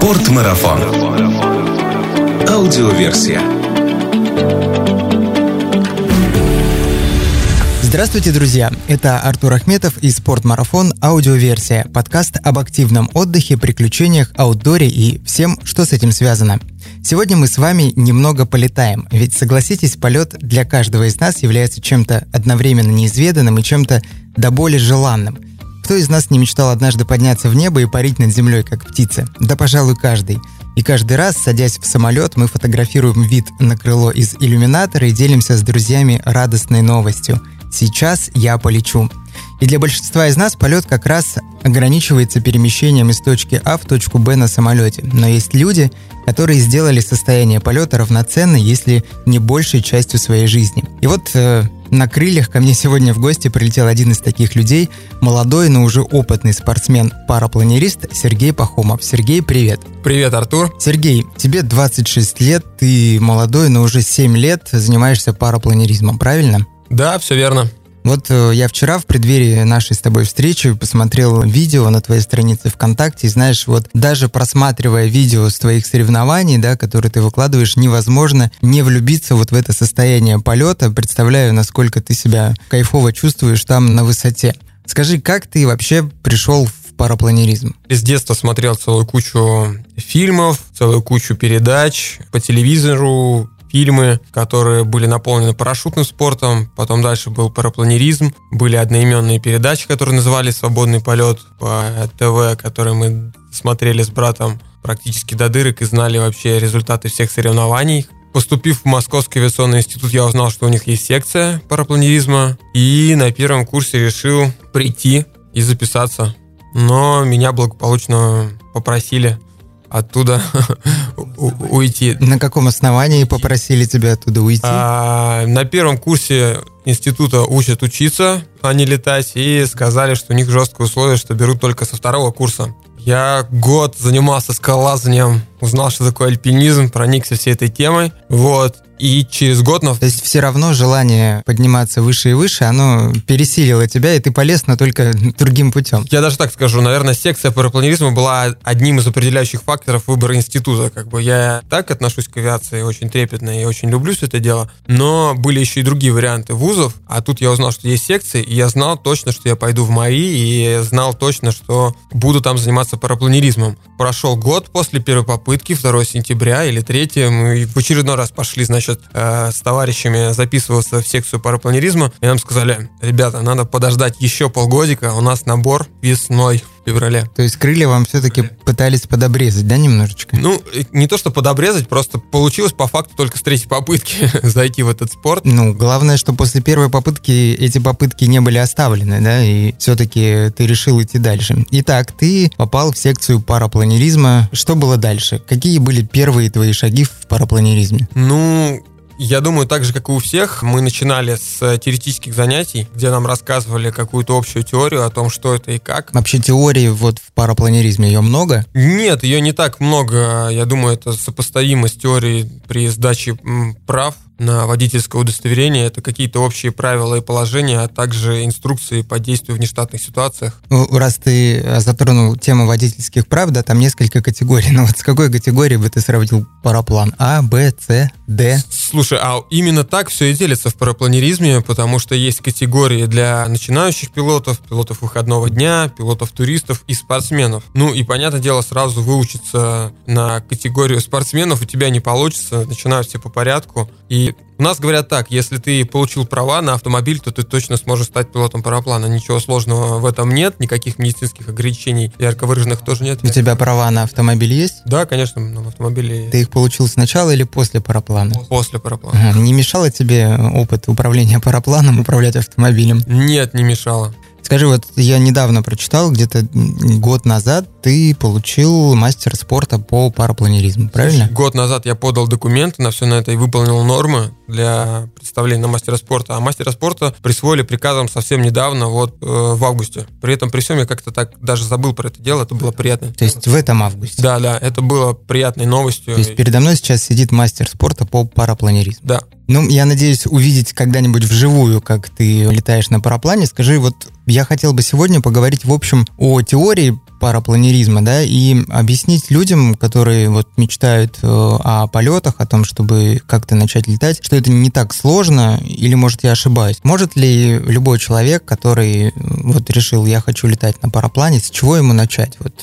Спортмарафон. Аудиоверсия. Здравствуйте, друзья! Это Артур Ахметов и «Спортмарафон. Аудиоверсия» – подкаст об активном отдыхе, приключениях, аутдоре и всем, что с этим связано. Сегодня мы с вами немного полетаем, ведь, согласитесь, полет для каждого из нас является чем-то одновременно неизведанным и чем-то до боли желанным – кто из нас не мечтал однажды подняться в небо и парить над землей, как птица? Да, пожалуй, каждый. И каждый раз, садясь в самолет, мы фотографируем вид на крыло из иллюминатора и делимся с друзьями радостной новостью. Сейчас я полечу. И для большинства из нас полет как раз ограничивается перемещением из точки А в точку Б на самолете. Но есть люди, которые сделали состояние полета равноценной, если не большей частью своей жизни. И вот э, на крыльях ко мне сегодня в гости прилетел один из таких людей, молодой, но уже опытный спортсмен-парапланерист Сергей Пахомов. Сергей, привет. Привет, Артур. Сергей, тебе 26 лет, ты молодой, но уже 7 лет занимаешься парапланеризмом, правильно? Да, все верно. Вот э, я вчера в преддверии нашей с тобой встречи посмотрел видео на твоей странице ВКонтакте, и знаешь, вот даже просматривая видео с твоих соревнований, да, которые ты выкладываешь, невозможно не влюбиться вот в это состояние полета. Представляю, насколько ты себя кайфово чувствуешь там на высоте. Скажи, как ты вообще пришел в парапланеризм? С детства смотрел целую кучу фильмов, целую кучу передач по телевизору, фильмы, которые были наполнены парашютным спортом, потом дальше был парапланеризм, были одноименные передачи, которые называли «Свободный полет» по ТВ, которые мы смотрели с братом практически до дырок и знали вообще результаты всех соревнований. Поступив в Московский авиационный институт, я узнал, что у них есть секция парапланеризма, и на первом курсе решил прийти и записаться. Но меня благополучно попросили оттуда уйти. На каком основании попросили тебя оттуда уйти? А, на первом курсе института учат учиться, а не летать, и сказали, что у них жесткое условие, что берут только со второго курса. Я год занимался скалолазанием, узнал, что такое альпинизм, проникся всей этой темой. Вот. И через год... То есть все равно желание подниматься выше и выше, оно пересилило тебя, и ты полез, но только другим путем. Я даже так скажу, наверное, секция парапланеризма была одним из определяющих факторов выбора института. Как бы я так отношусь к авиации очень трепетно и очень люблю все это дело, но были еще и другие варианты вузов, а тут я узнал, что есть секции, и я знал точно, что я пойду в МАИ, и знал точно, что буду там заниматься парапланеризмом. Прошел год после первой попытки, 2 сентября или 3, мы в очередной раз пошли, значит, э, с товарищами записывался в секцию парапланеризма, и нам сказали, ребята, надо подождать еще полгодика, у нас набор весной феврале. То есть крылья вам все-таки пытались подобрезать, да, немножечко? Ну, не то, что подобрезать, просто получилось по факту только с третьей попытки зайти в этот спорт. Ну, главное, что после первой попытки эти попытки не были оставлены, да, и все-таки ты решил идти дальше. Итак, ты попал в секцию парапланеризма. Что было дальше? Какие были первые твои шаги в парапланеризме? Ну, я думаю, так же, как и у всех, мы начинали с э, теоретических занятий, где нам рассказывали какую-то общую теорию о том, что это и как. Вообще теории вот в парапланеризме ее много? Нет, ее не так много. Я думаю, это сопоставимо с теорией при сдаче прав на водительское удостоверение. Это какие-то общие правила и положения, а также инструкции по действию в нештатных ситуациях. Ну, раз ты затронул тему водительских прав, да, там несколько категорий. Но ну, вот с какой категории бы ты сравнил параплан? А, Б, С, Д? Слушай, а именно так все и делится в парапланеризме, потому что есть категории для начинающих пилотов, пилотов выходного дня, пилотов-туристов и спортсменов. Ну и, понятное дело, сразу выучиться на категорию спортсменов у тебя не получится, начинают все по порядку. И у нас говорят так, если ты получил права на автомобиль, то ты точно сможешь стать пилотом параплана. Ничего сложного в этом нет, никаких медицинских ограничений ярко выраженных тоже нет. У тебя права на автомобиль есть? Да, конечно, на автомобиле. Ты их получил сначала или после параплана? После параплана. Ага. Не мешало тебе опыт управления парапланом управлять автомобилем? Нет, не мешало. Скажи, вот я недавно прочитал, где-то год назад ты получил мастер спорта по парапланеризму, правильно? Слушай, год назад я подал документы на все на это и выполнил нормы для представления на мастера спорта. А мастера спорта присвоили приказом совсем недавно, вот э, в августе. При этом при всем я как-то так даже забыл про это дело, это было приятно. То есть в этом августе? Да, да, это было приятной новостью. То есть передо мной сейчас сидит мастер спорта по парапланеризму? Да. Ну, я надеюсь увидеть когда-нибудь вживую, как ты летаешь на параплане. Скажи, вот я хотел бы сегодня поговорить, в общем, о теории парапланеризма, да, и объяснить людям, которые вот мечтают э, о полетах, о том, чтобы как-то начать летать, что это не так сложно, или, может, я ошибаюсь. Может ли любой человек, который вот решил, я хочу летать на параплане, с чего ему начать? Вот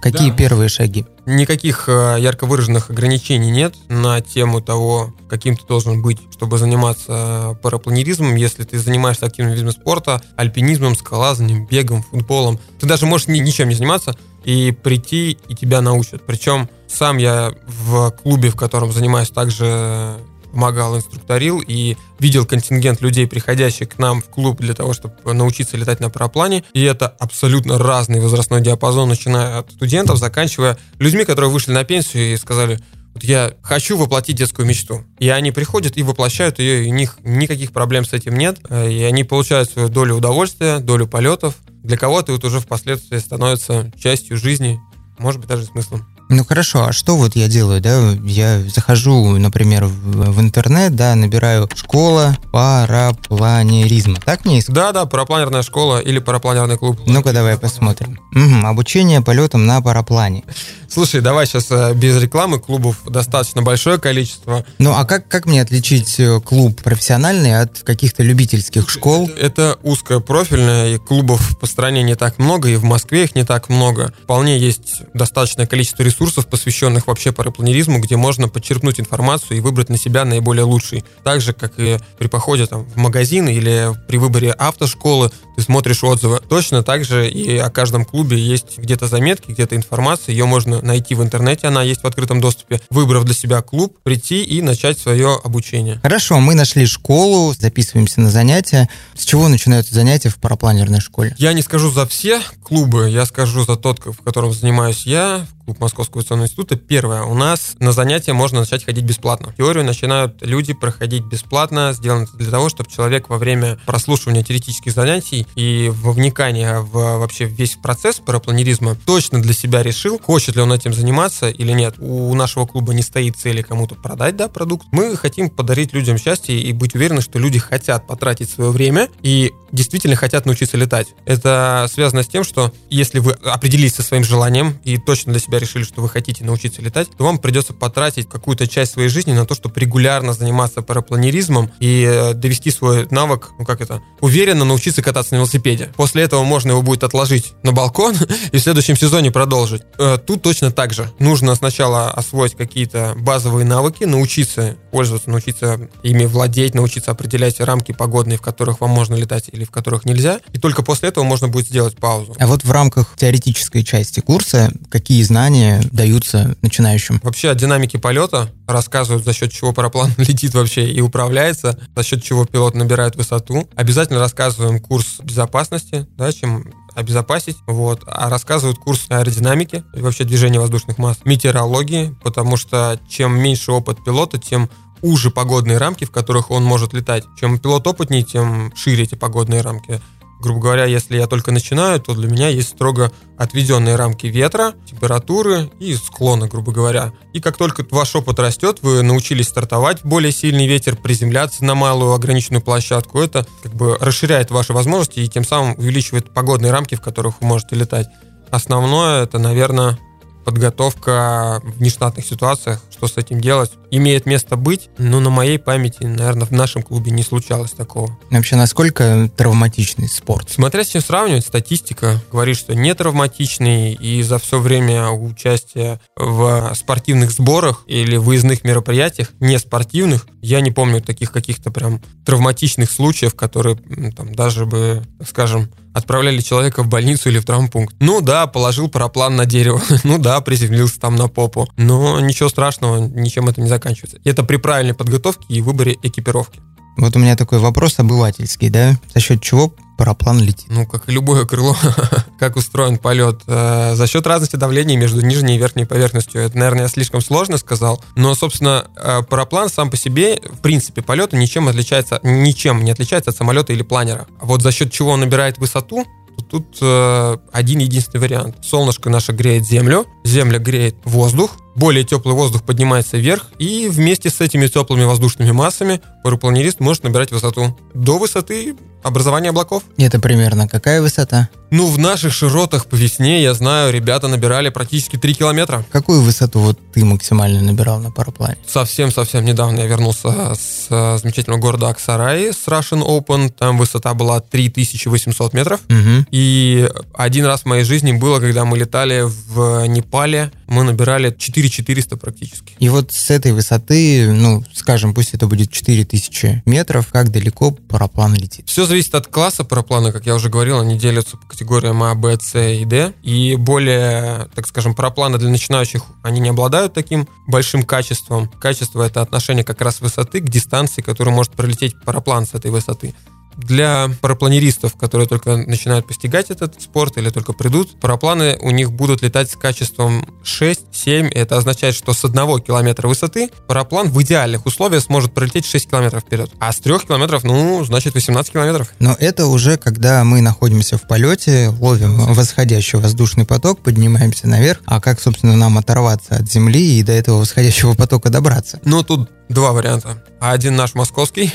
какие да. первые шаги? Никаких э, ярко выраженных ограничений нет на тему того, каким ты должен быть, чтобы заниматься парапланеризмом. Если ты занимаешься активным видом спорта, альпинизмом, скалазанием, бегом, футболом, ты даже можешь ни, ничем не заниматься и прийти, и тебя научат. Причем сам я в клубе, в котором занимаюсь, также помогал, инструкторил и видел контингент людей, приходящих к нам в клуб для того, чтобы научиться летать на параплане. И это абсолютно разный возрастной диапазон, начиная от студентов, заканчивая людьми, которые вышли на пенсию и сказали, вот я хочу воплотить детскую мечту. И они приходят и воплощают ее, и у них никаких проблем с этим нет. И они получают свою долю удовольствия, долю полетов. Для кого-то это уже впоследствии становится частью жизни, может быть, даже смыслом. Ну хорошо, а что вот я делаю, да? Я захожу, например, в, в интернет, да, набираю школа парапланеризма. Так мне искать? Да, да, парапланерная школа или парапланерный клуб. Ну-ка давай посмотрим. Угу, обучение полетам на параплане. Слушай, давай сейчас э, без рекламы, клубов достаточно большое количество. Ну а как, как мне отличить э, клуб профессиональный от каких-то любительских школ? Это узкое профильное, и клубов по стране не так много, и в Москве их не так много. Вполне есть достаточное количество ресурсов, посвященных вообще парапланеризму, где можно подчеркнуть информацию и выбрать на себя наиболее лучший. Так же, как и при походе там, в магазин или при выборе автошколы, ты смотришь отзывы. Точно так же и о каждом клубе есть где-то заметки, где-то информация, ее можно найти в интернете, она есть в открытом доступе. Выбрав для себя клуб, прийти и начать свое обучение. Хорошо, мы нашли школу, записываемся на занятия. С чего начинаются занятия в парапланерной школе? Я не скажу за все клубы, я скажу за тот, в котором занимаюсь я, клуб Московского авиационного института. Первое, у нас на занятия можно начать ходить бесплатно. Теорию начинают люди проходить бесплатно, сделано для того, чтобы человек во время прослушивания теоретических занятий и во вникания в вообще весь процесс парапланеризма точно для себя решил, хочет ли он этим заниматься или нет. У нашего клуба не стоит цели кому-то продать да, продукт. Мы хотим подарить людям счастье и быть уверены, что люди хотят потратить свое время и действительно хотят научиться летать. Это связано с тем, что если вы определились со своим желанием и точно для себя себя решили, что вы хотите научиться летать, то вам придется потратить какую-то часть своей жизни на то, чтобы регулярно заниматься парапланеризмом и э, довести свой навык, ну как это, уверенно научиться кататься на велосипеде. После этого можно его будет отложить на балкон и в следующем сезоне продолжить. Э, тут точно так же. Нужно сначала освоить какие-то базовые навыки, научиться пользоваться, научиться ими владеть, научиться определять рамки погодные, в которых вам можно летать или в которых нельзя. И только после этого можно будет сделать паузу. А вот в рамках теоретической части курса какие знания знания даются начинающим? Вообще о динамике полета рассказывают, за счет чего параплан летит вообще и управляется, за счет чего пилот набирает высоту. Обязательно рассказываем курс безопасности, да, чем обезопасить, вот, а рассказывают курс аэродинамики и вообще движения воздушных масс, метеорологии, потому что чем меньше опыт пилота, тем уже погодные рамки, в которых он может летать. Чем пилот опытнее, тем шире эти погодные рамки грубо говоря, если я только начинаю, то для меня есть строго отведенные рамки ветра, температуры и склона, грубо говоря. И как только ваш опыт растет, вы научились стартовать в более сильный ветер, приземляться на малую ограниченную площадку, это как бы расширяет ваши возможности и тем самым увеличивает погодные рамки, в которых вы можете летать. Основное это, наверное, подготовка в нештатных ситуациях, что с этим делать, имеет место быть, но на моей памяти, наверное, в нашем клубе не случалось такого. Вообще, насколько травматичный спорт? Смотря с чем сравнивать, статистика говорит, что не травматичный, и за все время участия в спортивных сборах или выездных мероприятиях, не спортивных, я не помню таких каких-то прям травматичных случаев, которые там даже бы, скажем, отправляли человека в больницу или в травмпункт. Ну да, положил параплан на дерево. ну да, приземлился там на попу. Но ничего страшного, ничем это не заканчивается. Это при правильной подготовке и выборе экипировки. Вот у меня такой вопрос обывательский, да? За счет чего параплан летит? Ну, как и любое крыло, как устроен полет. Э, за счет разности давления между нижней и верхней поверхностью. Это, наверное, я слишком сложно сказал. Но, собственно, э, параплан сам по себе, в принципе, полета ничем отличается, ничем не отличается от самолета или планера. А вот за счет чего он набирает высоту, тут э, один единственный вариант. Солнышко наше греет землю, земля греет воздух, более теплый воздух поднимается вверх, и вместе с этими теплыми воздушными массами парапланерист может набирать высоту до высоты образования облаков. Это примерно какая высота? Ну, в наших широтах по весне, я знаю, ребята набирали практически 3 километра. Какую высоту вот ты максимально набирал на параплане? Совсем-совсем недавно я вернулся с э, замечательного города Аксарай с Russian Open. Там высота была 3800 метров. Угу. И один раз в моей жизни было, когда мы летали в Непале, мы набирали 4400 практически. И вот с этой высоты, ну, скажем, пусть это будет 4000 метров, как далеко параплан летит? Все зависит от класса параплана, как я уже говорил, они делятся по категориям А, Б, С и Д. И более, так скажем, парапланы для начинающих, они не обладают таким большим качеством. Качество — это отношение как раз высоты к дистанции, которую может пролететь параплан с этой высоты. Для парапланеристов, которые только начинают постигать этот спорт или только придут, парапланы у них будут летать с качеством 6-7. Это означает, что с одного километра высоты параплан в идеальных условиях сможет пролететь 6 километров вперед. А с 3 километров, ну, значит 18 километров. Но это уже когда мы находимся в полете, ловим восходящий воздушный поток, поднимаемся наверх. А как, собственно, нам оторваться от Земли и до этого восходящего потока добраться? Ну, тут два варианта. Один наш московский.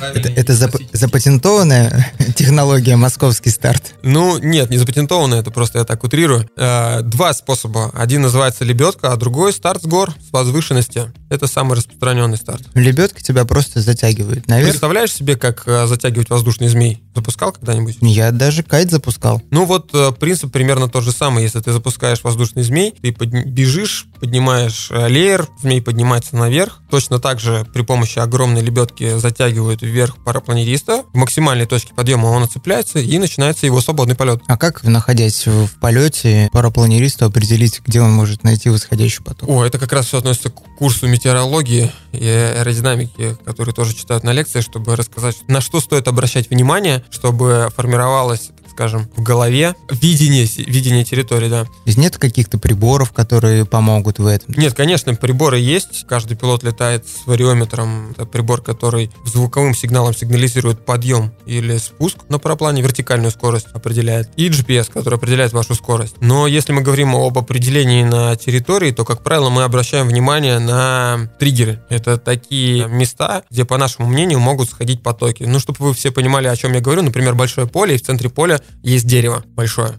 Это, это зап- запатентованная технология московский старт? Ну, нет, не запатентованная, это просто я так утрирую. Э, Два способа. Один называется лебедка, а другой старт с гор, с возвышенности. Это самый распространенный старт. Лебедка тебя просто затягивает наверх. Представляешь себе, как э, затягивать воздушный змей? Запускал когда-нибудь? Я даже кайт запускал. Ну вот э, принцип примерно тот же самый. Если ты запускаешь воздушный змей, ты подни- бежишь, поднимаешь леер, змей поднимается наверх. Точно так же при помощи огромной лебедки затягивают вверх парапланериста. В максимальной точке подъема он оцепляется и начинается его свободный полет. А как, находясь в полете, парапланеристу определить, где он может найти восходящий поток? О, это как раз все относится к курсу метеорологии и аэродинамики, который тоже читают на лекции, чтобы рассказать, на что стоит обращать внимание, чтобы формировалось скажем, в голове видение, видение территории, да. Есть нет каких-то приборов, которые помогут в этом? Нет, конечно, приборы есть. Каждый пилот летает с вариометром. Это прибор, который звуковым сигналом сигнализирует подъем или спуск на параплане, вертикальную скорость определяет. И GPS, который определяет вашу скорость. Но если мы говорим об определении на территории, то, как правило, мы обращаем внимание на триггеры. Это такие места, где, по нашему мнению, могут сходить потоки. Ну, чтобы вы все понимали, о чем я говорю, например, большое поле, и в центре поля есть дерево большое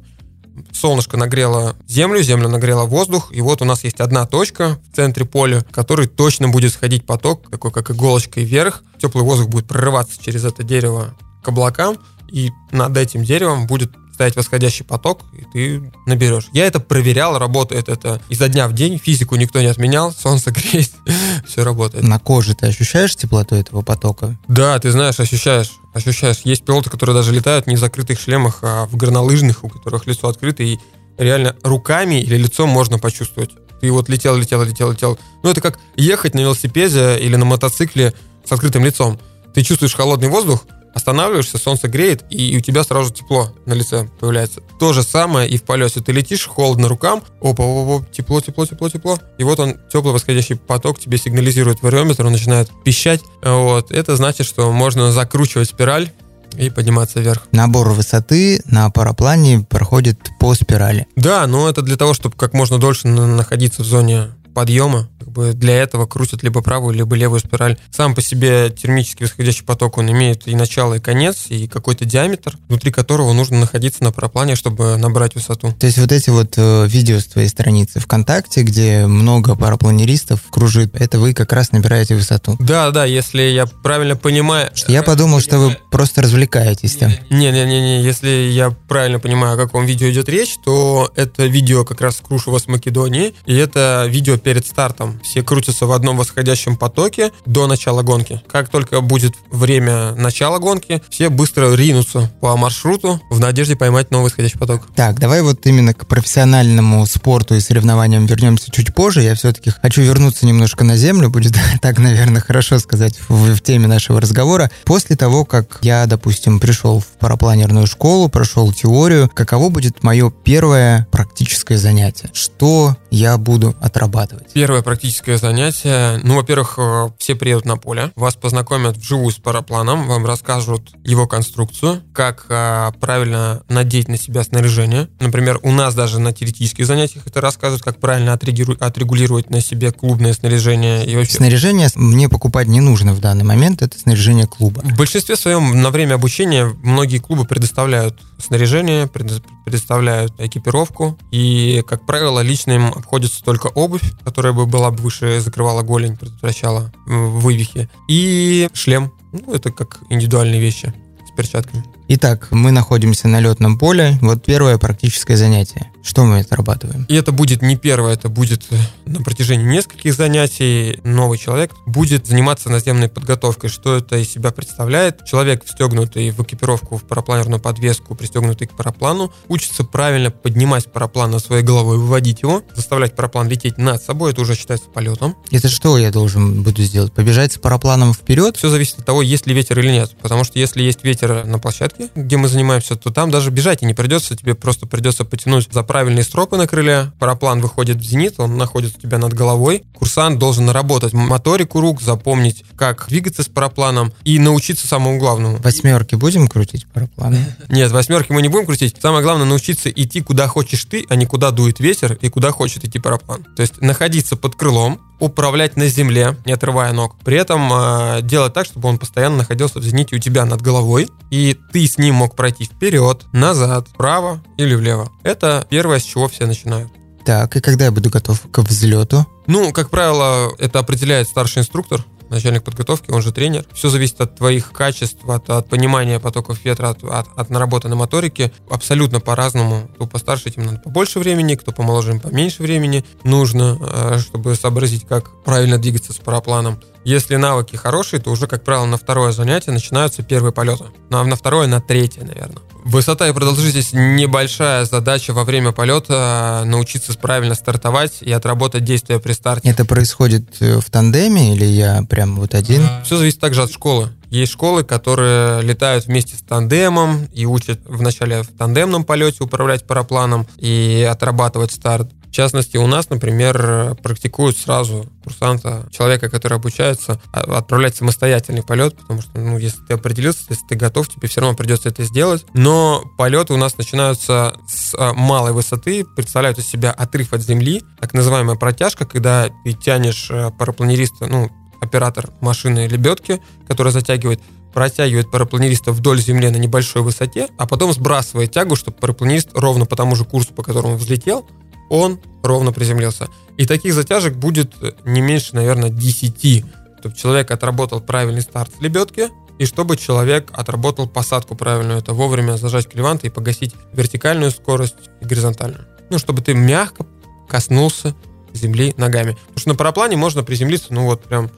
солнышко нагрело землю, земля нагрела воздух, и вот у нас есть одна точка в центре поля, в которой точно будет сходить поток, такой как иголочкой вверх. Теплый воздух будет прорываться через это дерево к облакам, и над этим деревом будет стоять восходящий поток, и ты наберешь. Я это проверял, работает это изо дня в день, физику никто не отменял, солнце греет, все работает. На коже ты ощущаешь теплоту этого потока? Да, ты знаешь, ощущаешь, ощущаешь. Есть пилоты, которые даже летают не в закрытых шлемах, а в горнолыжных, у которых лицо открыто, и реально руками или лицом можно почувствовать. Ты вот летел, летел, летел, летел. Ну, это как ехать на велосипеде или на мотоцикле с открытым лицом. Ты чувствуешь холодный воздух, останавливаешься, солнце греет, и у тебя сразу тепло на лице появляется. То же самое и в полете. Ты летишь, холодно рукам, опа, опа, опа, тепло, тепло, тепло, тепло. И вот он, теплый восходящий поток тебе сигнализирует вариометр, он начинает пищать. Вот. Это значит, что можно закручивать спираль и подниматься вверх. Набор высоты на параплане проходит по спирали. Да, но это для того, чтобы как можно дольше на- находиться в зоне подъема. Как бы для этого крутят либо правую, либо левую спираль. Сам по себе термический восходящий поток, он имеет и начало, и конец, и какой-то диаметр, внутри которого нужно находиться на параплане, чтобы набрать высоту. То есть вот эти вот э, видео с твоей страницы ВКонтакте, где много парапланеристов кружит, это вы как раз набираете высоту. Да, да, если я правильно понимаю... Я подумал, что вы просто развлекаетесь там. Не-не-не, если я правильно понимаю, о каком видео идет речь, то это видео как раз Крушева с Македонии, и это видео перед стартом. Все крутятся в одном восходящем потоке до начала гонки. Как только будет время начала гонки, все быстро ринутся по маршруту в надежде поймать новый восходящий поток. Так, давай вот именно к профессиональному спорту и соревнованиям вернемся чуть позже. Я все-таки хочу вернуться немножко на землю, будет так, наверное, хорошо сказать в, в теме нашего разговора. После того, как я, допустим, пришел в парапланерную школу, прошел теорию, каково будет мое первое практическое занятие? Что я буду отрабатывать? Первое практическое практическое занятие. Ну, во-первых, э, все приедут на поле, вас познакомят вживую с парапланом, вам расскажут его конструкцию, как а, правильно надеть на себя снаряжение. Например, у нас даже на теоретических занятиях это рассказывают, как правильно отрегулировать на себе клубное снаряжение. И вообще... Снаряжение мне покупать не нужно в данный момент, это снаряжение клуба. В большинстве своем на время обучения многие клубы предоставляют снаряжение, предоставляют экипировку, и, как правило, лично им обходится только обувь, которая бы была бы выше, закрывала голень, предотвращала вывихи, и шлем. Ну, это как индивидуальные вещи с перчатками. Итак, мы находимся на летном поле. Вот первое практическое занятие. Что мы отрабатываем? И это будет не первое, это будет э, на протяжении нескольких занятий. Новый человек будет заниматься наземной подготовкой. Что это из себя представляет? Человек, встегнутый в экипировку, в парапланерную подвеску, пристегнутый к параплану, учится правильно поднимать параплан над своей головой, выводить его, заставлять параплан лететь над собой. Это уже считается полетом. Это что я должен буду сделать? Побежать с парапланом вперед? Все зависит от того, есть ли ветер или нет. Потому что если есть ветер на площадке, где мы занимаемся, то там даже бежать и не придется. Тебе просто придется потянуть за правильные стропы на крыле, параплан выходит в зенит, он находится у тебя над головой. Курсант должен наработать моторику рук, запомнить, как двигаться с парапланом и научиться самому главному. Восьмерки будем крутить парапланы? Нет, восьмерки мы не будем крутить. Самое главное научиться идти куда хочешь ты, а не куда дует ветер и куда хочет идти параплан. То есть находиться под крылом, управлять на земле, не отрывая ног. При этом э, делать так, чтобы он постоянно находился в зените у тебя над головой, и ты с ним мог пройти вперед, назад, вправо или влево. Это первое, с чего все начинают. Так, и когда я буду готов к взлету? Ну, как правило, это определяет старший инструктор, начальник подготовки, он же тренер. Все зависит от твоих качеств, от, от понимания потоков ветра, от, от, от наработанной моторики. Абсолютно по-разному. Кто постарше, этим надо побольше времени, кто помоложе, им поменьше времени нужно, э, чтобы сообразить, как правильно двигаться с парапланом. Если навыки хорошие, то уже, как правило, на второе занятие начинаются первые полеты. Ну, а на второе, на третье, наверное. Высота и продолжительность небольшая задача во время полета научиться правильно стартовать и отработать действия при старте. Это происходит э, в тандеме или я прям вот один? Все зависит также от школы. Есть школы, которые летают вместе с тандемом и учат вначале в тандемном полете управлять парапланом и отрабатывать старт. В частности, у нас, например, практикуют сразу курсанта, человека, который обучается, а, отправлять самостоятельный полет, потому что, ну, если ты определился, если ты готов, тебе все равно придется это сделать. Но полеты у нас начинаются с а, малой высоты, представляют из себя отрыв от земли, так называемая протяжка, когда ты тянешь а, парапланериста, ну, оператор машины лебедки, который затягивает протягивает парапланериста вдоль земли на небольшой высоте, а потом сбрасывает тягу, чтобы парапланист ровно по тому же курсу, по которому взлетел, он ровно приземлился. И таких затяжек будет не меньше, наверное, 10, чтобы человек отработал правильный старт с лебедки, и чтобы человек отработал посадку правильную, это вовремя зажать клеванты и погасить вертикальную скорость и горизонтальную. Ну, чтобы ты мягко коснулся земли ногами. Потому что на параплане можно приземлиться, ну вот прям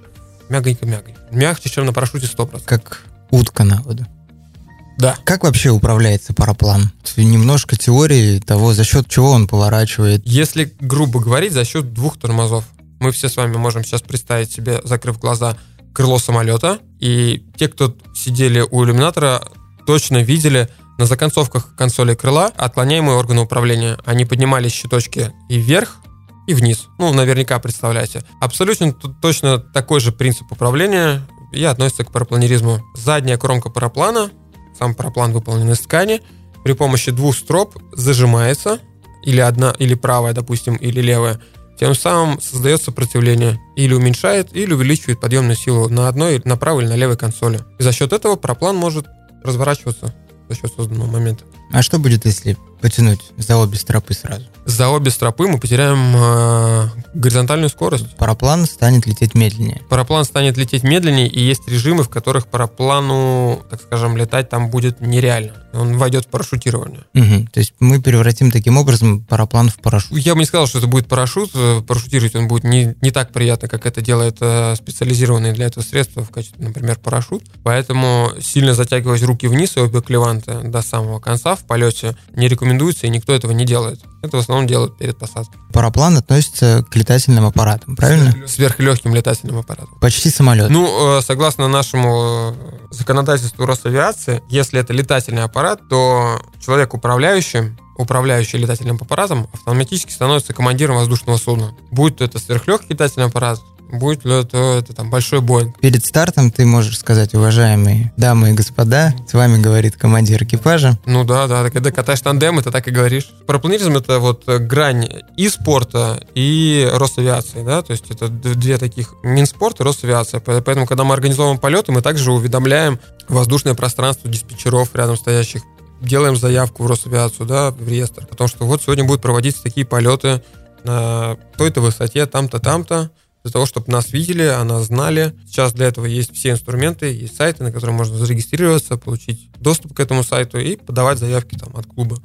мягонько-мягонько. Мягче, чем на парашюте 100%. Как утка на воду. Да. Как вообще управляется параплан? Немножко теории того, за счет чего он поворачивает. Если грубо говорить, за счет двух тормозов. Мы все с вами можем сейчас представить себе, закрыв глаза, крыло самолета. И те, кто сидели у иллюминатора, точно видели на законцовках консоли крыла отклоняемые органы управления. Они поднимались щиточки и вверх, и вниз. Ну, наверняка представляете. Абсолютно точно такой же принцип управления и относится к парапланеризму. Задняя кромка параплана сам параплан выполнен из ткани, при помощи двух строп зажимается, или одна, или правая, допустим, или левая, тем самым создает сопротивление, или уменьшает, или увеличивает подъемную силу на одной, на правой или на левой консоли. И за счет этого параплан может разворачиваться за счет созданного момента. А что будет, если потянуть за обе стропы сразу? За обе стропы мы потеряем э, горизонтальную скорость. Параплан станет лететь медленнее. Параплан станет лететь медленнее, и есть режимы, в которых параплану, так скажем, летать там будет нереально. Он войдет в парашютирование. Угу. То есть мы превратим таким образом параплан в парашют. Я бы не сказал, что это будет парашют. Э, парашютировать он будет не, не так приятно, как это делает э, специализированные для этого средства, в качестве, например, парашют. Поэтому сильно затягивать руки вниз и обе клеванты до самого конца в полете не рекомендуется, и никто этого не делает. Это в основном делают перед посадкой. Параплан относится к летательным аппаратам, правильно? Сверхлегким летательным аппаратам. Почти самолет. Ну, э, согласно нашему законодательству Росавиации, если это летательный аппарат, то человек управляющий управляющий летательным аппаратом, автоматически становится командиром воздушного судна. Будь это сверхлегкий летательный аппарат, будет ли это, это там большой Боинг. Перед стартом ты можешь сказать, уважаемые дамы и господа, с вами говорит командир экипажа. Ну да, да, когда катаешь тандем, ты так и говоришь. Парапланеризм это вот грань и спорта, и Росавиации, да, то есть это две таких Минспорт и Росавиация. Поэтому, когда мы организовываем полеты, мы также уведомляем воздушное пространство диспетчеров рядом стоящих делаем заявку в Росавиацию, да, в реестр, потому что вот сегодня будут проводиться такие полеты на той-то высоте, там-то, там-то, для того, чтобы нас видели, о нас знали. Сейчас для этого есть все инструменты, есть сайты, на которые можно зарегистрироваться, получить доступ к этому сайту и подавать заявки там от клуба.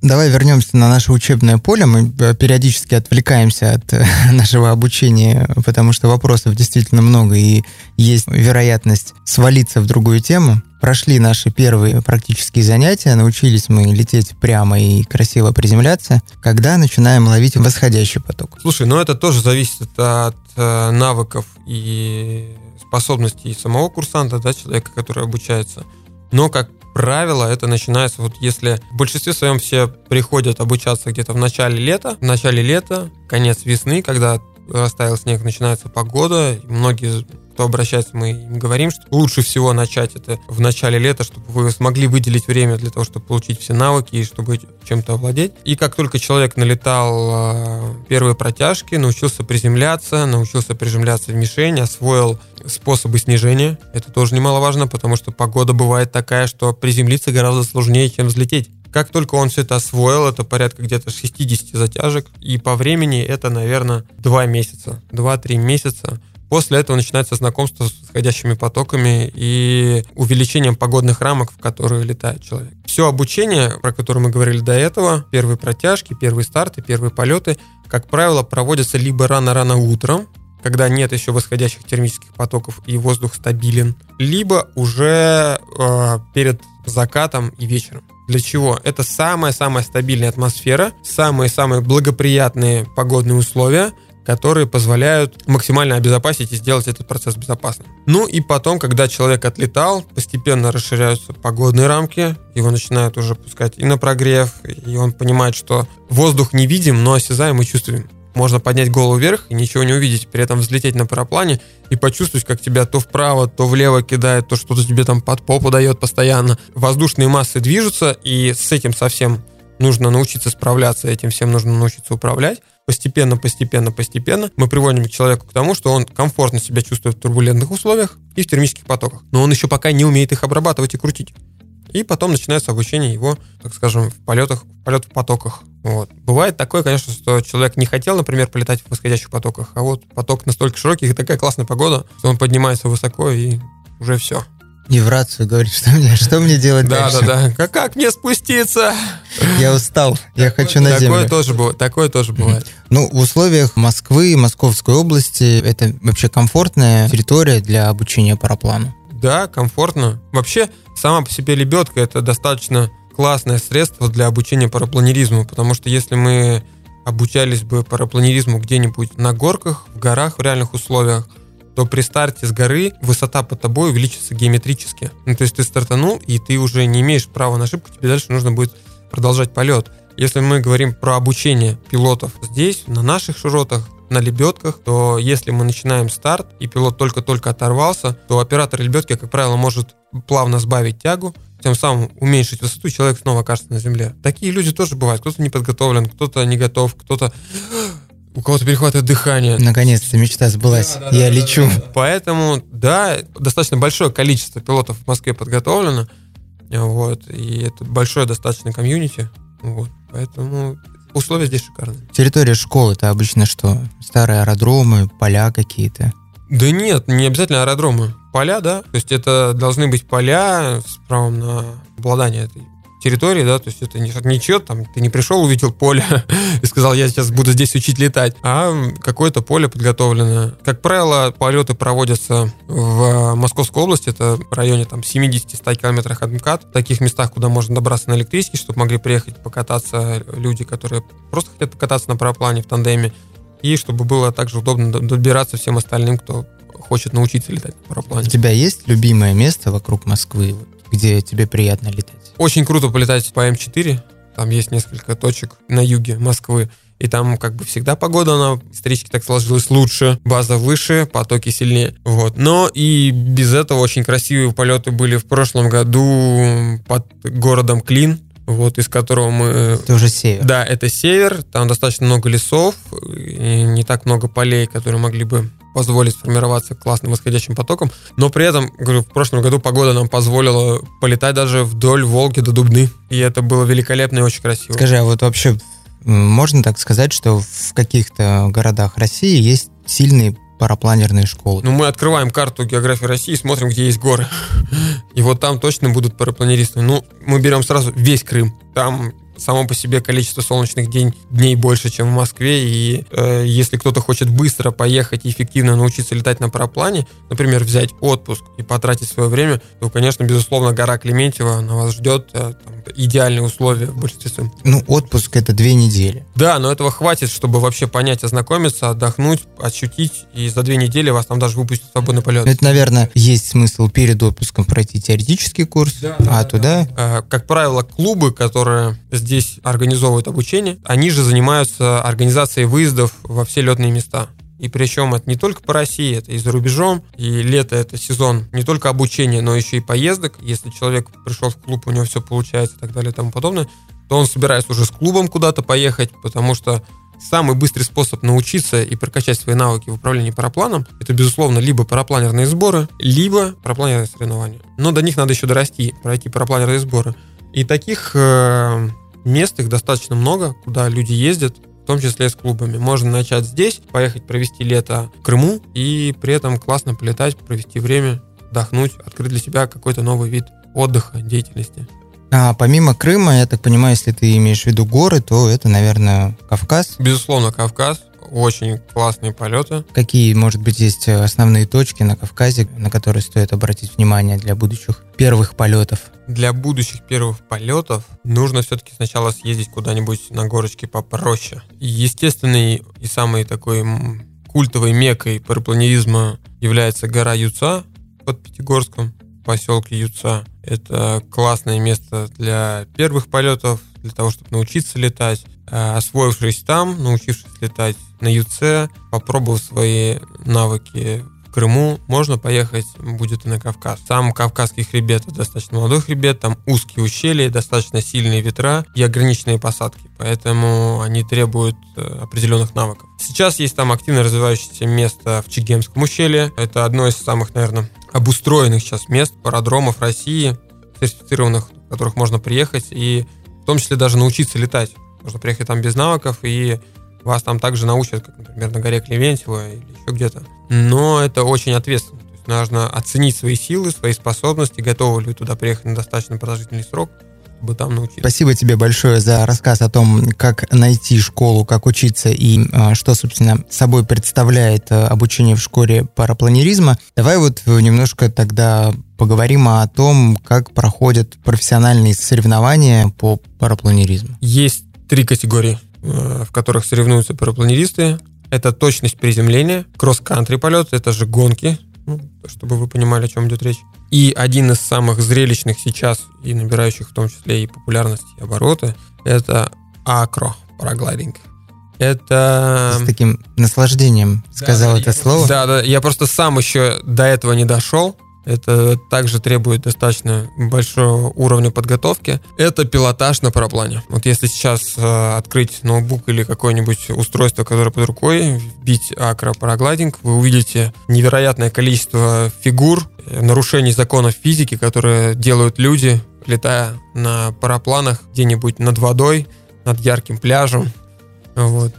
Давай вернемся на наше учебное поле. Мы э, периодически отвлекаемся от э, нашего обучения, потому что вопросов действительно много, и есть вероятность свалиться в другую тему. Прошли наши первые практические занятия, научились мы лететь прямо и красиво приземляться, когда начинаем ловить восходящий поток. Слушай, ну это тоже зависит от э, навыков и способностей самого курсанта, да, человека, который обучается. Но, как правило, это начинается вот если в большинстве своем все приходят обучаться где-то в начале лета, в начале лета, конец весны, когда растаял снег, начинается погода, многие кто обращается, мы им говорим, что лучше всего начать это в начале лета, чтобы вы смогли выделить время для того, чтобы получить все навыки и чтобы чем-то овладеть. И как только человек налетал э, первые протяжки, научился приземляться, научился приземляться в мишень, освоил способы снижения. Это тоже немаловажно, потому что погода бывает такая, что приземлиться гораздо сложнее, чем взлететь. Как только он все это освоил, это порядка где-то 60 затяжек, и по времени это, наверное, 2 месяца, 2-3 месяца. После этого начинается знакомство с восходящими потоками и увеличением погодных рамок, в которые летает человек. Все обучение, про которое мы говорили до этого, первые протяжки, первые старты, первые полеты, как правило, проводятся либо рано-рано утром, когда нет еще восходящих термических потоков и воздух стабилен, либо уже э, перед закатом и вечером. Для чего? Это самая-самая стабильная атмосфера, самые-самые благоприятные погодные условия – которые позволяют максимально обезопасить и сделать этот процесс безопасным. Ну и потом, когда человек отлетал, постепенно расширяются погодные рамки, его начинают уже пускать и на прогрев, и он понимает, что воздух не видим, но осязаем и чувствуем. Можно поднять голову вверх и ничего не увидеть, при этом взлететь на параплане и почувствовать, как тебя то вправо, то влево кидает, то что-то тебе там под попу дает постоянно. Воздушные массы движутся, и с этим совсем нужно научиться справляться, этим всем нужно научиться управлять постепенно, постепенно, постепенно мы приводим человека к тому, что он комфортно себя чувствует в турбулентных условиях и в термических потоках. Но он еще пока не умеет их обрабатывать и крутить. И потом начинается обучение его, так скажем, в полетах, в полет в потоках. Вот. Бывает такое, конечно, что человек не хотел, например, полетать в восходящих потоках, а вот поток настолько широкий и такая классная погода, что он поднимается высоко и уже все. И в рацию говорит, что мне, что мне делать да, дальше? Да, да, да. Как, как мне спуститься? Я устал, я хочу на такое землю. Тоже, такое тоже бывает. Ну, в условиях Москвы, Московской области, это вообще комфортная территория для обучения параплану? Да, комфортно. Вообще, сама по себе лебедка это достаточно классное средство для обучения парапланеризму, потому что если мы обучались бы парапланеризму где-нибудь на горках, в горах, в реальных условиях, то при старте с горы высота под тобой увеличится геометрически. Ну, то есть ты стартанул, и ты уже не имеешь права на ошибку, тебе дальше нужно будет продолжать полет. Если мы говорим про обучение пилотов здесь, на наших широтах, на лебедках, то если мы начинаем старт, и пилот только-только оторвался, то оператор лебедки, как правило, может плавно сбавить тягу, тем самым уменьшить высоту, и человек снова окажется на земле. Такие люди тоже бывают. Кто-то не подготовлен, кто-то не готов, кто-то у кого-то перехватывает дыхание. Наконец-то мечта сбылась. Да, да, Я да, лечу. Да, да. Поэтому, да, достаточно большое количество пилотов в Москве подготовлено. Вот, и это большое достаточно комьюнити. Вот, поэтому условия здесь шикарные. Территория школы это обычно что? Старые аэродромы, поля какие-то? Да нет, не обязательно аэродромы. Поля, да. То есть это должны быть поля с правом на обладание этой территории, да, то есть это не, ничего, там, ты не пришел, увидел поле и сказал, я сейчас буду здесь учить летать, а какое-то поле подготовленное. Как правило, полеты проводятся в Московской области, это в районе там 70-100 километрах от МКАД, в таких местах, куда можно добраться на электричке, чтобы могли приехать покататься люди, которые просто хотят покататься на параплане в тандеме, и чтобы было также удобно добираться всем остальным, кто хочет научиться летать на параплане. У тебя есть любимое место вокруг Москвы, где тебе приятно летать? Очень круто полетать по М4. Там есть несколько точек на юге Москвы. И там как бы всегда погода, она исторически так сложилась лучше, база выше, потоки сильнее. Вот. Но и без этого очень красивые полеты были в прошлом году под городом Клин, вот из которого мы... Это уже север. Да, это север, там достаточно много лесов, и не так много полей, которые могли бы позволить сформироваться классным восходящим потоком. Но при этом, говорю, в прошлом году погода нам позволила полетать даже вдоль Волги до Дубны. И это было великолепно и очень красиво. Скажи, а вот вообще можно так сказать, что в каких-то городах России есть сильные парапланерные школы. Ну, мы открываем карту географии России, смотрим, где есть горы. И вот там точно будут парапланеристы. Ну, мы берем сразу весь Крым. Там само по себе количество солнечных день, дней больше, чем в Москве, и э, если кто-то хочет быстро поехать и эффективно научиться летать на параплане, например, взять отпуск и потратить свое время, то, конечно, безусловно, гора Клементьева на вас ждет, э, там, идеальные условия в большинстве своем. Ну, отпуск это две недели. Да, но этого хватит, чтобы вообще понять, ознакомиться, отдохнуть, ощутить, и за две недели вас там даже выпустят в свободный полет. Это, наверное, есть смысл перед отпуском пройти теоретический курс, да, а да, туда... Да. Как правило, клубы, которые здесь организовывают обучение, они же занимаются организацией выездов во все летные места. И причем это не только по России, это и за рубежом. И лето это сезон не только обучения, но еще и поездок. Если человек пришел в клуб, у него все получается и так далее и тому подобное, то он собирается уже с клубом куда-то поехать, потому что самый быстрый способ научиться и прокачать свои навыки в управлении парапланом, это, безусловно, либо парапланерные сборы, либо парапланерные соревнования. Но до них надо еще дорасти, пройти парапланерные сборы. И таких э, мест их достаточно много, куда люди ездят, в том числе с клубами. Можно начать здесь, поехать провести лето в Крыму и при этом классно полетать, провести время, отдохнуть, открыть для себя какой-то новый вид отдыха, деятельности. А помимо Крыма, я так понимаю, если ты имеешь в виду горы, то это, наверное, Кавказ? Безусловно, Кавказ. Очень классные полеты. Какие, может быть, есть основные точки на Кавказе, на которые стоит обратить внимание для будущих первых полетов? Для будущих первых полетов нужно все-таки сначала съездить куда-нибудь на горочке попроще. естественный и самый такой культовой мекой парапланеризма является гора Юца под Пятигорском, поселке Юца. Это классное место для первых полетов, для того, чтобы научиться летать. Э, освоившись там, научившись летать на ЮЦ, попробовав свои навыки Крыму, можно поехать будет и на Кавказ. Сам Кавказский хребет это достаточно молодой хребет, там узкие ущелья, достаточно сильные ветра и ограниченные посадки, поэтому они требуют э, определенных навыков. Сейчас есть там активно развивающееся место в Чегемском ущелье. Это одно из самых, наверное, обустроенных сейчас мест, парадромов России, сертифицированных, в которых можно приехать и в том числе даже научиться летать. Можно приехать там без навыков, и вас там также научат, как, например, на горе Клевентьево или еще где-то. Но это очень ответственно. То есть нужно оценить свои силы, свои способности, готовы ли вы туда приехать на достаточно продолжительный срок, чтобы там научиться. Спасибо тебе большое за рассказ о том, как найти школу, как учиться и э, что, собственно, собой представляет э, обучение в школе парапланеризма. Давай вот немножко тогда поговорим о том, как проходят профессиональные соревнования по парапланеризму. Есть три категории, в которых соревнуются парапланеристы. Это точность приземления, кросс-кантри полет, это же гонки, ну, чтобы вы понимали, о чем идет речь. И один из самых зрелищных сейчас и набирающих в том числе и популярность и обороты, это акро параглайдинг. Это... С таким наслаждением сказал да, это я, слово. Да, да, я просто сам еще до этого не дошел. Это также требует достаточно большого уровня подготовки. Это пилотаж на параплане. Вот если сейчас э, открыть ноутбук или какое-нибудь устройство, которое под рукой, вбить акропарагладинг, вы увидите невероятное количество фигур, э, нарушений законов физики, которые делают люди, летая на парапланах где-нибудь над водой, над ярким пляжем. Вот.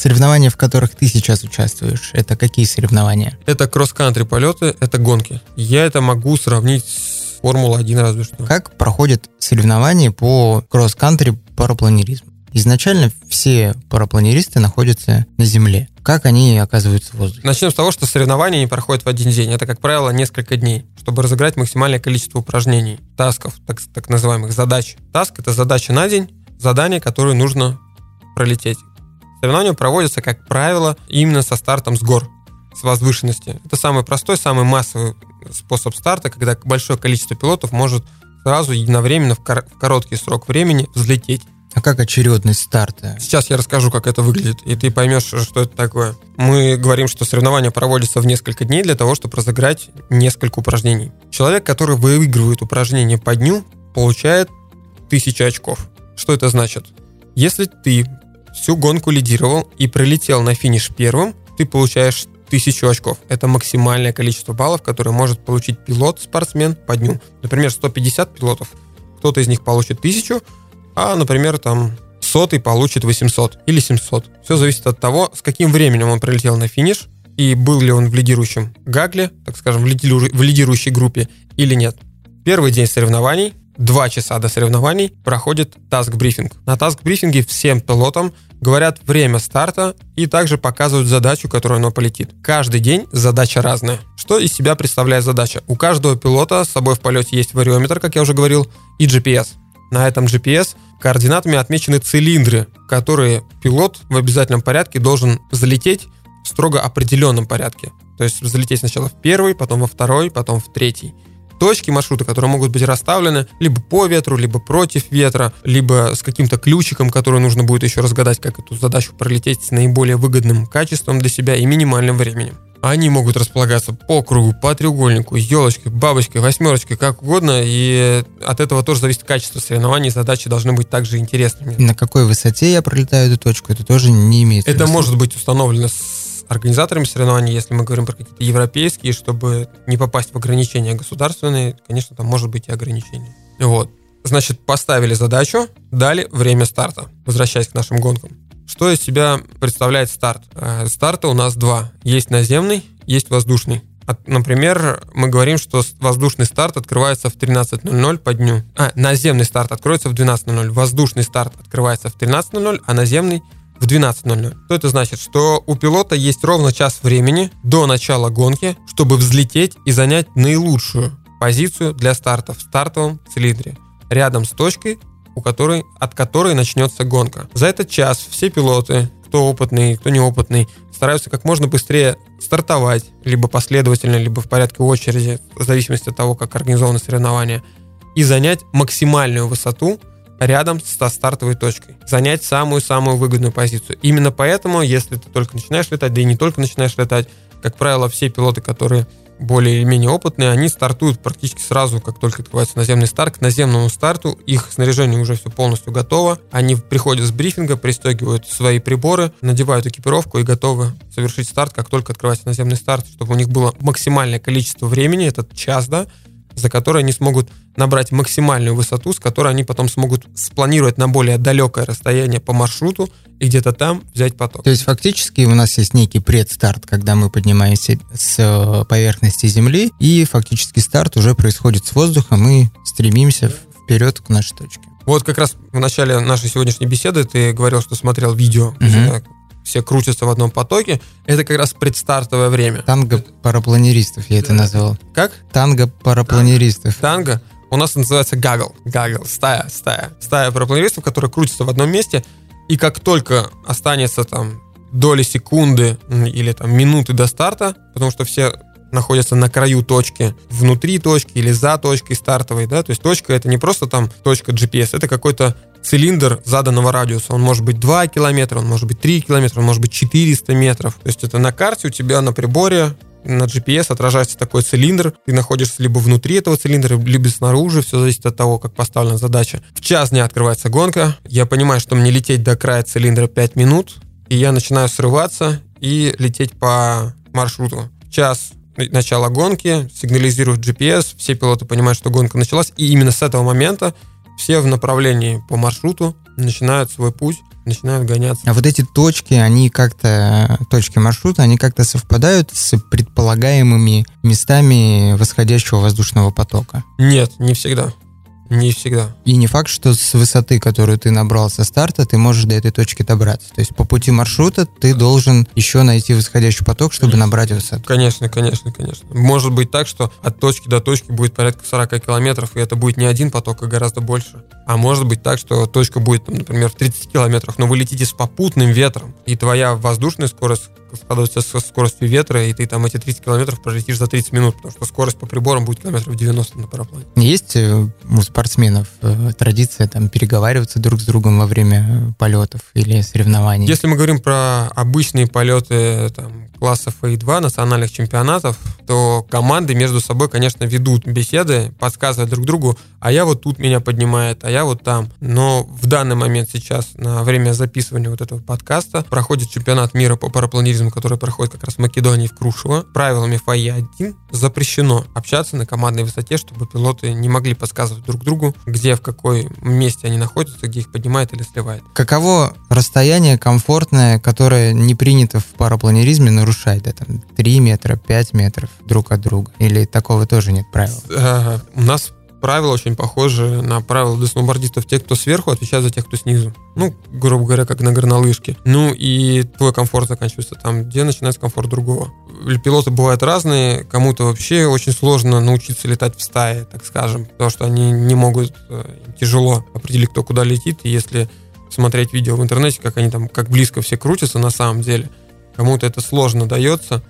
Соревнования, в которых ты сейчас участвуешь, это какие соревнования? Это кросс-кантри полеты, это гонки. Я это могу сравнить с Формула-1 разве что. Как проходят соревнования по кросс-кантри парапланеризму? Изначально все парапланеристы находятся на Земле. Как они оказываются в воздухе? Начнем с того, что соревнования не проходят в один день. Это, как правило, несколько дней, чтобы разыграть максимальное количество упражнений, тасков, так, так называемых задач. Таск — это задача на день, задание, которое нужно пролететь. Соревнования проводятся, как правило, именно со стартом с гор, с возвышенности. Это самый простой, самый массовый способ старта, когда большое количество пилотов может сразу единовременно в, кор- в короткий срок времени взлететь. А как очередность старта? Сейчас я расскажу, как это выглядит, и ты поймешь, что это такое. Мы говорим, что соревнования проводятся в несколько дней для того, чтобы разыграть несколько упражнений. Человек, который выигрывает упражнение по дню, получает тысячу очков. Что это значит? Если ты всю гонку лидировал и пролетел на финиш первым, ты получаешь тысячу очков. Это максимальное количество баллов, которое может получить пилот-спортсмен по дню. Например, 150 пилотов. Кто-то из них получит тысячу, а, например, там сотый получит 800 или 700. Все зависит от того, с каким временем он пролетел на финиш и был ли он в лидирующем гагле, так скажем, в, лидирующей группе или нет. Первый день соревнований два часа до соревнований проходит таск-брифинг. На таск-брифинге всем пилотам говорят время старта и также показывают задачу, которую оно полетит. Каждый день задача разная. Что из себя представляет задача? У каждого пилота с собой в полете есть вариометр, как я уже говорил, и GPS. На этом GPS координатами отмечены цилиндры, которые пилот в обязательном порядке должен залететь в строго определенном порядке. То есть залететь сначала в первый, потом во второй, потом в третий точки маршрута, которые могут быть расставлены либо по ветру, либо против ветра, либо с каким-то ключиком, который нужно будет еще разгадать, как эту задачу пролететь с наиболее выгодным качеством для себя и минимальным временем. Они могут располагаться по кругу, по треугольнику, елочкой, бабочкой, восьмерочкой, как угодно, и от этого тоже зависит качество соревнований, задачи должны быть также интересными. На какой высоте я пролетаю эту точку, это тоже не имеет Это может быть установлено с организаторами соревнований, если мы говорим про какие-то европейские, чтобы не попасть в ограничения государственные, конечно, там может быть и ограничения. Вот. Значит, поставили задачу, дали время старта. Возвращаясь к нашим гонкам. Что из себя представляет старт? Э, старта у нас два. Есть наземный, есть воздушный. Например, мы говорим, что воздушный старт открывается в 13.00 по дню. А, наземный старт откроется в 12.00. Воздушный старт открывается в 13.00, а наземный в 12.00. Что это значит? Что у пилота есть ровно час времени до начала гонки, чтобы взлететь и занять наилучшую позицию для старта в стартовом цилиндре, рядом с точкой, у которой, от которой начнется гонка. За этот час все пилоты, кто опытный, кто неопытный, стараются как можно быстрее стартовать, либо последовательно, либо в порядке очереди, в зависимости от того, как организованы соревнования, и занять максимальную высоту рядом со стартовой точкой. Занять самую-самую выгодную позицию. Именно поэтому, если ты только начинаешь летать, да и не только начинаешь летать, как правило, все пилоты, которые более или менее опытные, они стартуют практически сразу, как только открывается наземный старт. К наземному старту их снаряжение уже все полностью готово. Они приходят с брифинга, пристегивают свои приборы, надевают экипировку и готовы совершить старт, как только открывается наземный старт, чтобы у них было максимальное количество времени, этот час, да, за который они смогут набрать максимальную высоту, с которой они потом смогут спланировать на более далекое расстояние по маршруту и где-то там взять поток. То есть фактически у нас есть некий предстарт, когда мы поднимаемся с э, поверхности Земли, и фактически старт уже происходит с воздухом, и стремимся вперед к нашей точке. Вот как раз в начале нашей сегодняшней беседы ты говорил, что смотрел видео, угу все крутятся в одном потоке, это как раз предстартовое время. Танго парапланеристов я это назвал. Как? Танго парапланеристов. Танго? У нас называется гагл. Гагл, стая, стая. Стая парапланеристов, которые крутятся в одном месте, и как только останется там доли секунды или там минуты до старта, потому что все находятся на краю точки, внутри точки или за точкой стартовой, да, то есть точка это не просто там точка GPS, это какой-то цилиндр заданного радиуса. Он может быть 2 километра, он может быть 3 километра, он может быть 400 метров. То есть это на карте у тебя на приборе на GPS отражается такой цилиндр, ты находишься либо внутри этого цилиндра, либо снаружи, все зависит от того, как поставлена задача. В час дня открывается гонка, я понимаю, что мне лететь до края цилиндра 5 минут, и я начинаю срываться и лететь по маршруту. Час начала гонки, сигнализирует GPS, все пилоты понимают, что гонка началась, и именно с этого момента все в направлении по маршруту начинают свой путь, начинают гоняться. А вот эти точки, они как-то, точки маршрута, они как-то совпадают с предполагаемыми местами восходящего воздушного потока? Нет, не всегда. Не всегда. И не факт, что с высоты, которую ты набрал со старта, ты можешь до этой точки добраться. То есть по пути маршрута ты должен еще найти восходящий поток, чтобы набрать высоту. Конечно, конечно, конечно. Может быть так, что от точки до точки будет порядка 40 километров, и это будет не один поток, а гораздо больше. А может быть так, что точка будет, например, в 30 километрах, но вы летите с попутным ветром, и твоя воздушная скорость складывается со скоростью ветра, и ты там эти 30 километров пролетишь за 30 минут, потому что скорость по приборам будет километров 90 на параплане. Есть э, у спортсменов э, традиция там переговариваться друг с другом во время полетов или соревнований? Если мы говорим про обычные полеты там, классов А2, национальных чемпионатов, то команды между собой, конечно, ведут беседы, подсказывают друг другу, а я вот тут меня поднимает, а я вот там. Но в данный момент сейчас, на время записывания вот этого подкаста, проходит чемпионат мира по парапланеризму, который проходит как раз в Македонии, в Крушево. Правилами ФАИ-1 запрещено общаться на командной высоте, чтобы пилоты не могли подсказывать друг другу, где, в какой месте они находятся, где их поднимает или сливает. Каково расстояние комфортное, которое не принято в парапланеризме, нарушать? Это там 3 метра, 5 метров друг от друга? Или такого тоже нет правил? У нас правила очень похожи на правила для сноубордистов. Те, кто сверху, отвечают за тех, кто снизу. Ну, грубо говоря, как на горнолыжке. Ну и твой комфорт заканчивается там, где начинается комфорт другого. Пилоты бывают разные. Кому-то вообще очень сложно научиться летать в стае, так скажем, потому что они не могут, э, тяжело определить, кто куда летит. И если смотреть видео в интернете, как они там, как близко все крутятся на самом деле, кому-то это сложно дается.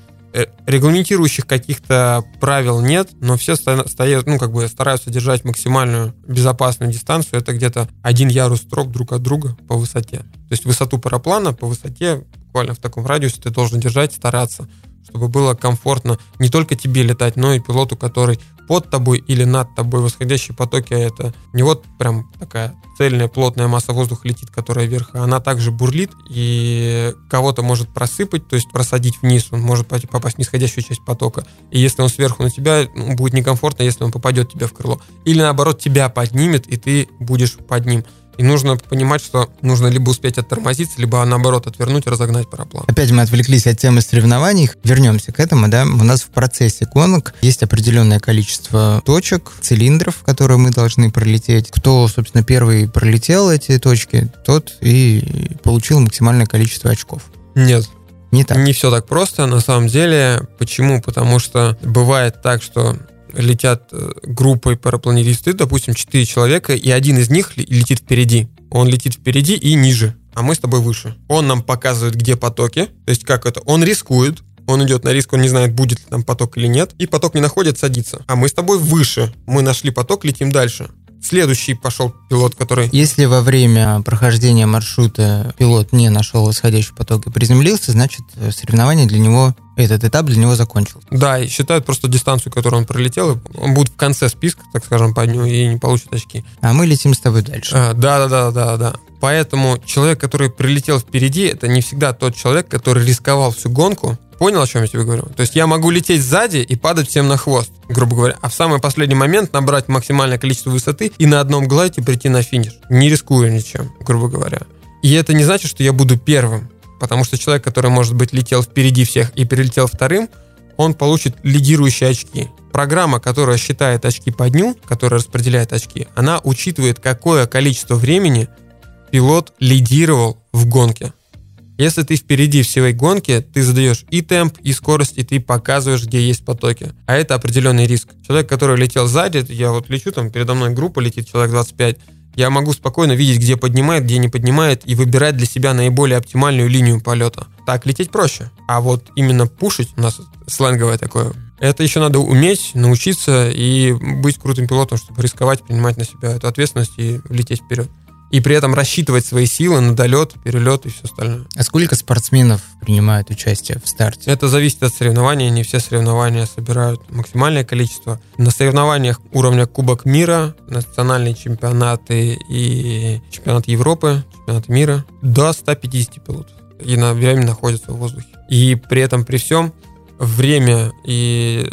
Регламентирующих каких-то правил нет, но все стоят, ну, как бы стараются держать максимальную безопасную дистанцию. Это где-то один ярус строк друг от друга по высоте. То есть высоту параплана по высоте буквально в таком радиусе ты должен держать, стараться, чтобы было комфортно не только тебе летать, но и пилоту, который под тобой или над тобой восходящие потоки, это не вот прям такая цельная плотная масса воздуха летит, которая вверх, а она также бурлит и кого-то может просыпать, то есть просадить вниз, он может попасть в нисходящую часть потока. И если он сверху на тебя, ну, будет некомфортно, если он попадет тебе в крыло. Или наоборот, тебя поднимет, и ты будешь под ним. И нужно понимать, что нужно либо успеть оттормозиться, либо наоборот отвернуть и разогнать параплан. Опять мы отвлеклись от темы соревнований. Вернемся к этому, да. У нас в процессе гонок есть определенное количество точек, цилиндров, которые мы должны пролететь. Кто, собственно, первый пролетел эти точки, тот и получил максимальное количество очков. Нет, не так. Не все так просто, на самом деле. Почему? Потому что бывает так, что летят э, группой парапланеристы, допустим, 4 человека, и один из них летит впереди. Он летит впереди и ниже, а мы с тобой выше. Он нам показывает, где потоки, то есть как это, он рискует, он идет на риск, он не знает, будет ли там поток или нет, и поток не находит, садится. А мы с тобой выше, мы нашли поток, летим дальше. Следующий пошел пилот, который... Если во время прохождения маршрута пилот не нашел восходящий поток и приземлился, значит соревнование для него, этот этап для него закончился. Да, и считают просто дистанцию, которую он пролетел, он будет в конце списка, так скажем, по дню и не получит очки. А мы летим с тобой дальше. А, да, да, да, да, да. Поэтому человек, который прилетел впереди, это не всегда тот человек, который рисковал всю гонку, Понял, о чем я тебе говорю? То есть я могу лететь сзади и падать всем на хвост, грубо говоря, а в самый последний момент набрать максимальное количество высоты и на одном глайде прийти на финиш, не рискуя ничем, грубо говоря. И это не значит, что я буду первым, потому что человек, который, может быть, летел впереди всех и перелетел вторым, он получит лидирующие очки. Программа, которая считает очки по дню, которая распределяет очки, она учитывает, какое количество времени пилот лидировал в гонке. Если ты впереди всей гонки, ты задаешь и темп, и скорость, и ты показываешь, где есть потоки. А это определенный риск. Человек, который летел сзади, я вот лечу, там передо мной группа летит, человек 25, я могу спокойно видеть, где поднимает, где не поднимает, и выбирать для себя наиболее оптимальную линию полета. Так лететь проще. А вот именно пушить, у нас сленговое такое, это еще надо уметь, научиться и быть крутым пилотом, чтобы рисковать, принимать на себя эту ответственность и лететь вперед и при этом рассчитывать свои силы на долет, перелет и все остальное. А сколько спортсменов принимают участие в старте? Это зависит от соревнований. Не все соревнования собирают максимальное количество. На соревнованиях уровня Кубок мира, национальные чемпионаты и чемпионат Европы, чемпионат мира до 150 пилотов. И на время находятся в воздухе. И при этом, при всем, время и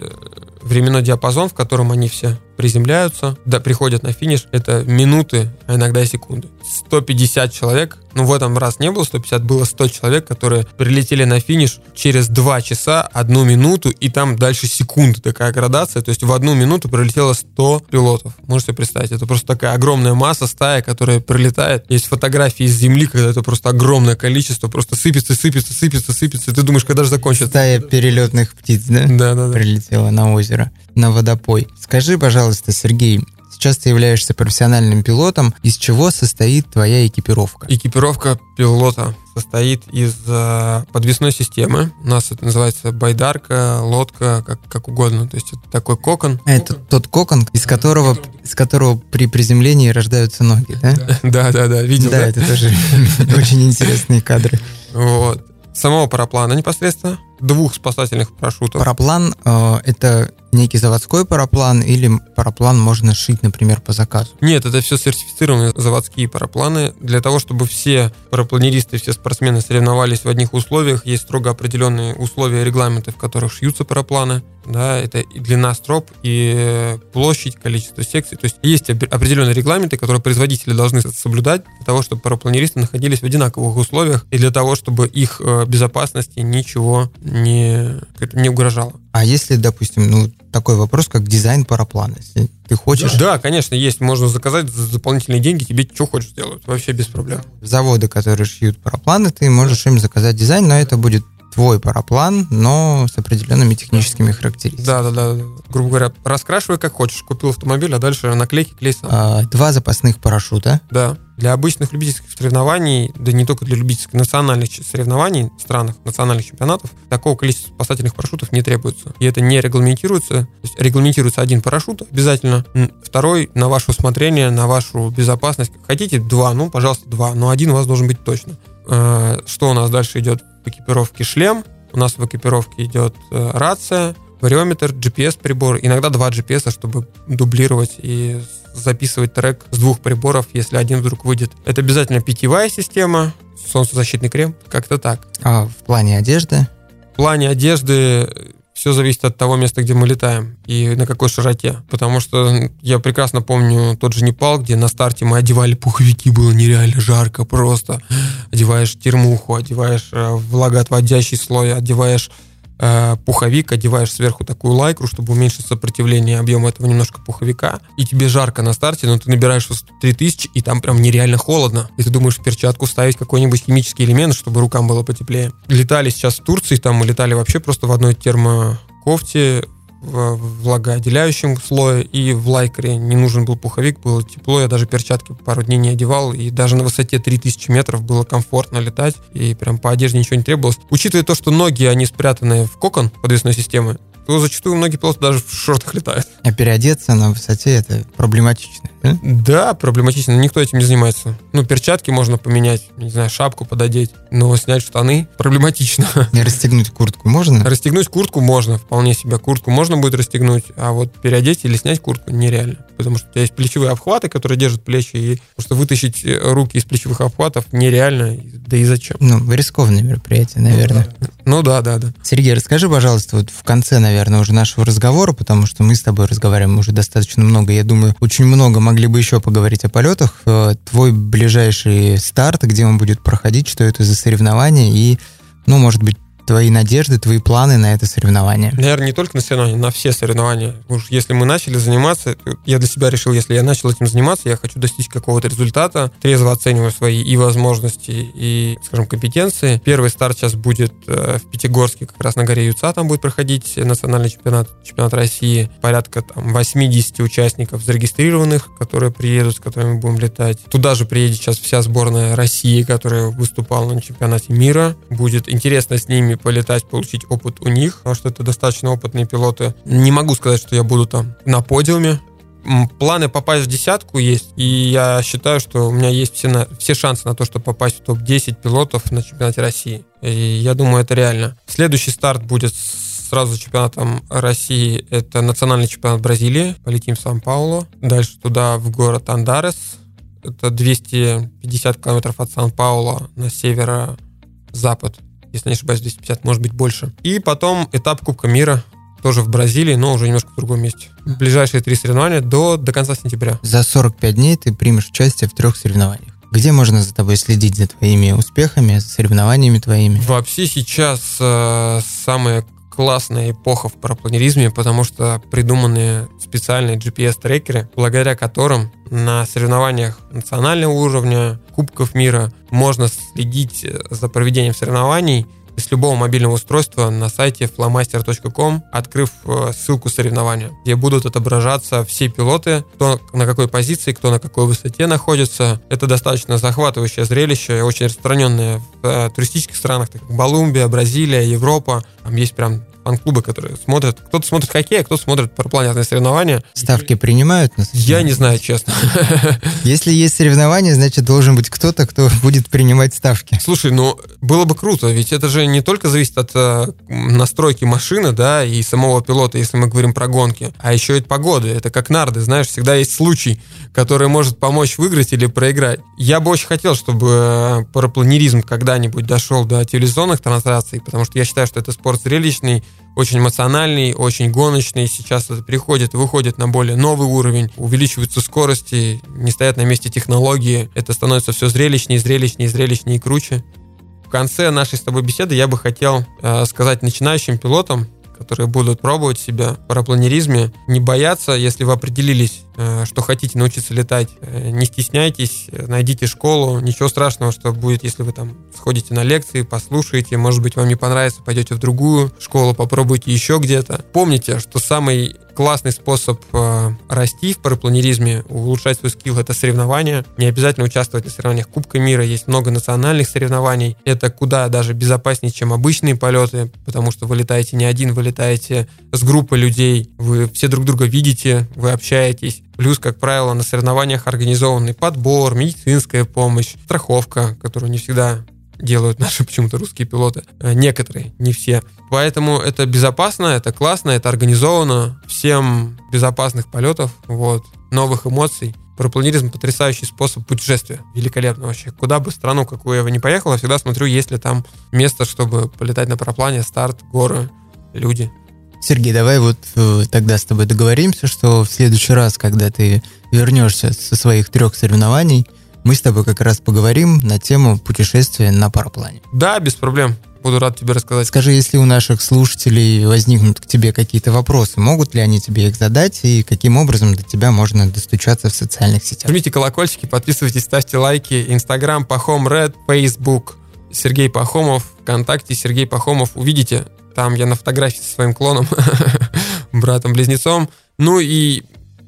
временной диапазон, в котором они все приземляются, да, приходят на финиш, это минуты, а иногда и секунды. 150 человек, ну в этом раз не было 150, было 100 человек, которые прилетели на финиш через 2 часа, 1 минуту, и там дальше секунды такая градация, то есть в одну минуту прилетело 100 пилотов. Можете представить, это просто такая огромная масса, стая, которая прилетает. Есть фотографии из земли, когда это просто огромное количество, просто сыпется, сыпется, сыпется, сыпется, и ты думаешь, когда же закончится. Стая перелетных птиц, да? Да, да, да. Прилетела на озеро, на водопой. Скажи, пожалуйста, пожалуйста, Сергей, сейчас ты являешься профессиональным пилотом. Из чего состоит твоя экипировка? Экипировка пилота состоит из э, подвесной системы. У нас это называется байдарка, лодка, как, как угодно. То есть это такой кокон. А это тот кокон, из которого, из которого при приземлении рождаются ноги, да? Да, да, да, видел. Да, это тоже очень интересные кадры. Вот. Самого параплана непосредственно, двух спасательных парашютов. Параплан э, это некий заводской параплан или параплан можно шить, например, по заказу? Нет, это все сертифицированные заводские парапланы. Для того, чтобы все парапланеристы, все спортсмены соревновались в одних условиях, есть строго определенные условия регламенты, в которых шьются парапланы. Да, это и длина строп, и площадь, количество секций. То есть есть определенные регламенты, которые производители должны соблюдать для того, чтобы парапланеристы находились в одинаковых условиях и для того, чтобы их э, безопасности ничего не, не угрожало. А если, допустим, ну, такой вопрос, как дизайн параплана, если ты хочешь... Да, конечно, есть. Можно заказать за дополнительные деньги, тебе что хочешь сделать, вообще без проблем. Заводы, которые шьют парапланы, ты можешь им заказать дизайн, но это будет твой параплан, но с определенными техническими характеристиками. Да, да, да. Грубо говоря, раскрашивай как хочешь. Купил автомобиль, а дальше наклейки клей сам. А, два запасных парашюта. Да. Для обычных любительских соревнований, да не только для любительских национальных соревнований в странах, национальных чемпионатов, такого количества спасательных парашютов не требуется. И это не регламентируется. То есть регламентируется один парашют обязательно, второй на ваше усмотрение, на вашу безопасность. Хотите два, ну, пожалуйста, два, но один у вас должен быть точно. А, что у нас дальше идет? В экипировке шлем, у нас в экипировке идет э, рация, вариометр, GPS-прибор, иногда два GPS, чтобы дублировать и записывать трек с двух приборов, если один вдруг выйдет. Это обязательно питьевая система, солнцезащитный крем, как-то так. А в плане одежды? В плане одежды все зависит от того места, где мы летаем и на какой широте. Потому что я прекрасно помню тот же Непал, где на старте мы одевали пуховики, было нереально жарко просто. Одеваешь термуху, одеваешь э, влагоотводящий слой, одеваешь пуховик, одеваешь сверху такую лайкру, чтобы уменьшить сопротивление объема этого немножко пуховика, и тебе жарко на старте, но ты набираешь 3000, и там прям нереально холодно. И ты думаешь в перчатку вставить какой-нибудь химический элемент, чтобы рукам было потеплее. Летали сейчас в Турции, там мы летали вообще просто в одной термокофте, в влагоотделяющем слое и в лайкере не нужен был пуховик, было тепло, я даже перчатки пару дней не одевал, и даже на высоте 3000 метров было комфортно летать, и прям по одежде ничего не требовалось. Учитывая то, что ноги, они спрятаны в кокон подвесной системы, то зачастую многие пилоты даже в шортах летают. А переодеться на высоте это проблематично, да? Да, проблематично. Никто этим не занимается. Ну, перчатки можно поменять, не знаю, шапку пододеть, но снять штаны проблематично. И расстегнуть куртку можно? Расстегнуть куртку можно, вполне себе. Куртку можно будет расстегнуть, а вот переодеть или снять куртку нереально. Потому что у тебя есть плечевые обхваты, которые держат плечи, и просто вытащить э, руки из плечевых обхватов нереально, да и зачем? Ну, рискованное мероприятие, наверное. Ну да, да, да. Сергей, расскажи, пожалуйста, вот в конце, наверное, уже нашего разговора, потому что мы с тобой разговариваем уже достаточно много. Я думаю, очень много могли бы еще поговорить о полетах. Э, твой ближайший старт, где он будет проходить, что это за соревнования и, ну, может быть, твои надежды, твои планы на это соревнование? Наверное, не только на соревнования, на все соревнования. Уж если мы начали заниматься, я для себя решил, если я начал этим заниматься, я хочу достичь какого-то результата, трезво оцениваю свои и возможности, и, скажем, компетенции. Первый старт сейчас будет э, в Пятигорске, как раз на горе Юца, там будет проходить национальный чемпионат, чемпионат России. Порядка там 80 участников зарегистрированных, которые приедут, с которыми будем летать. Туда же приедет сейчас вся сборная России, которая выступала на чемпионате мира. Будет интересно с ними полетать, получить опыт у них, потому что это достаточно опытные пилоты. Не могу сказать, что я буду там на подиуме, планы попасть в десятку есть, и я считаю, что у меня есть все, на, все шансы на то, чтобы попасть в топ-10 пилотов на чемпионате России. И я думаю, это реально. Следующий старт будет сразу за чемпионатом России. Это национальный чемпионат Бразилии. Полетим в Сан-Паулу. Дальше туда, в город Андарес. Это 250 километров от Сан-Паула на северо-запад если не ошибаюсь, 250, может быть больше. И потом этап Кубка мира, тоже в Бразилии, но уже немножко в другом месте. Ближайшие три соревнования до, до конца сентября. За 45 дней ты примешь участие в трех соревнованиях. Где можно за тобой следить за твоими успехами, за соревнованиями твоими? Вообще сейчас э, самая классная эпоха в парапланеризме, потому что придуманы специальные GPS-трекеры, благодаря которым на соревнованиях национального уровня, Кубков мира можно следить за проведением соревнований с любого мобильного устройства на сайте flamaster.com, открыв э, ссылку соревнования, где будут отображаться все пилоты, кто на какой позиции, кто на какой высоте находится. Это достаточно захватывающее зрелище, очень распространенное в э, туристических странах, так как Колумбия, Бразилия, Европа. Там есть прям фан-клубы, которые смотрят. Кто-то смотрит хоккей, а кто-то смотрит парапланетные соревнования. Ставки принимают? На Я не знаю, честно. Если есть соревнования, значит, должен быть кто-то, кто будет принимать ставки. Слушай, ну, было бы круто, ведь это же не только зависит от э, настройки машины, да, и самого пилота, если мы говорим про гонки, а еще и от погоды. Это как нарды, знаешь, всегда есть случай, который может помочь выиграть или проиграть. Я бы очень хотел, чтобы э, парапланеризм когда-нибудь дошел до телевизионных трансляций, потому что я считаю, что это спорт зрелищный, очень эмоциональный, очень гоночный. Сейчас это переходит, выходит на более новый уровень, увеличиваются скорости, не стоят на месте технологии. Это становится все зрелищнее, зрелищнее, зрелищнее и круче. В конце нашей с тобой беседы я бы хотел э, сказать начинающим пилотам, которые будут пробовать себя в парапланеризме, не бояться, если вы определились, э, что хотите научиться летать, э, не стесняйтесь, найдите школу, ничего страшного, что будет, если вы там сходите на лекции, послушаете, может быть, вам не понравится, пойдете в другую школу, попробуйте еще где-то. Помните, что самый классный способ э, расти в парапланеризме, улучшать свой скилл, это соревнования. Не обязательно участвовать на соревнованиях Кубка мира, есть много национальных соревнований. Это куда даже безопаснее, чем обычные полеты, потому что вы летаете не один, вы летаете с группой людей, вы все друг друга видите, вы общаетесь. Плюс, как правило, на соревнованиях организованный подбор, медицинская помощь, страховка, которую не всегда делают наши почему-то русские пилоты. Э, некоторые, не все. Поэтому это безопасно, это классно, это организовано. Всем безопасных полетов, вот, новых эмоций. Парапланеризм – потрясающий способ путешествия. Великолепно вообще. Куда бы страну, какую я бы не поехал, я всегда смотрю, есть ли там место, чтобы полетать на параплане, старт, горы, люди. Сергей, давай вот э, тогда с тобой договоримся, что в следующий раз, когда ты вернешься со своих трех соревнований, мы с тобой как раз поговорим на тему путешествия на параплане. Да, без проблем. Буду рад тебе рассказать. Скажи, если у наших слушателей возникнут к тебе какие-то вопросы, могут ли они тебе их задать и каким образом до тебя можно достучаться в социальных сетях? Жмите колокольчики, подписывайтесь, ставьте лайки. Инстаграм Пахом Ред, Фейсбук Сергей Пахомов, ВКонтакте Сергей Пахомов. Увидите, там я на фотографии со своим клоном, братом-близнецом. Ну и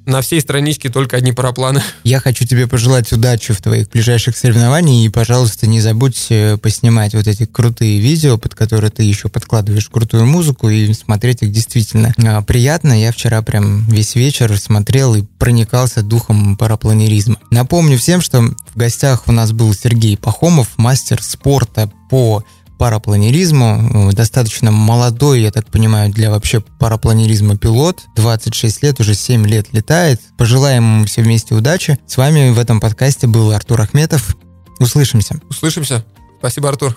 на всей страничке только одни парапланы. Я хочу тебе пожелать удачи в твоих ближайших соревнованиях и, пожалуйста, не забудь э, поснимать вот эти крутые видео, под которые ты еще подкладываешь крутую музыку и смотреть их действительно а, приятно. Я вчера прям весь вечер смотрел и проникался духом парапланеризма. Напомню всем, что в гостях у нас был Сергей Пахомов, мастер спорта по парапланеризму. Э, достаточно молодой, я так понимаю, для вообще парапланеризма пилот. 26 лет, уже 7 лет летает. Пожелаем ему все вместе удачи. С вами в этом подкасте был Артур Ахметов. Услышимся. Услышимся. Спасибо, Артур.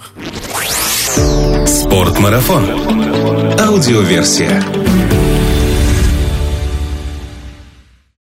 Спортмарафон. Аудиоверсия.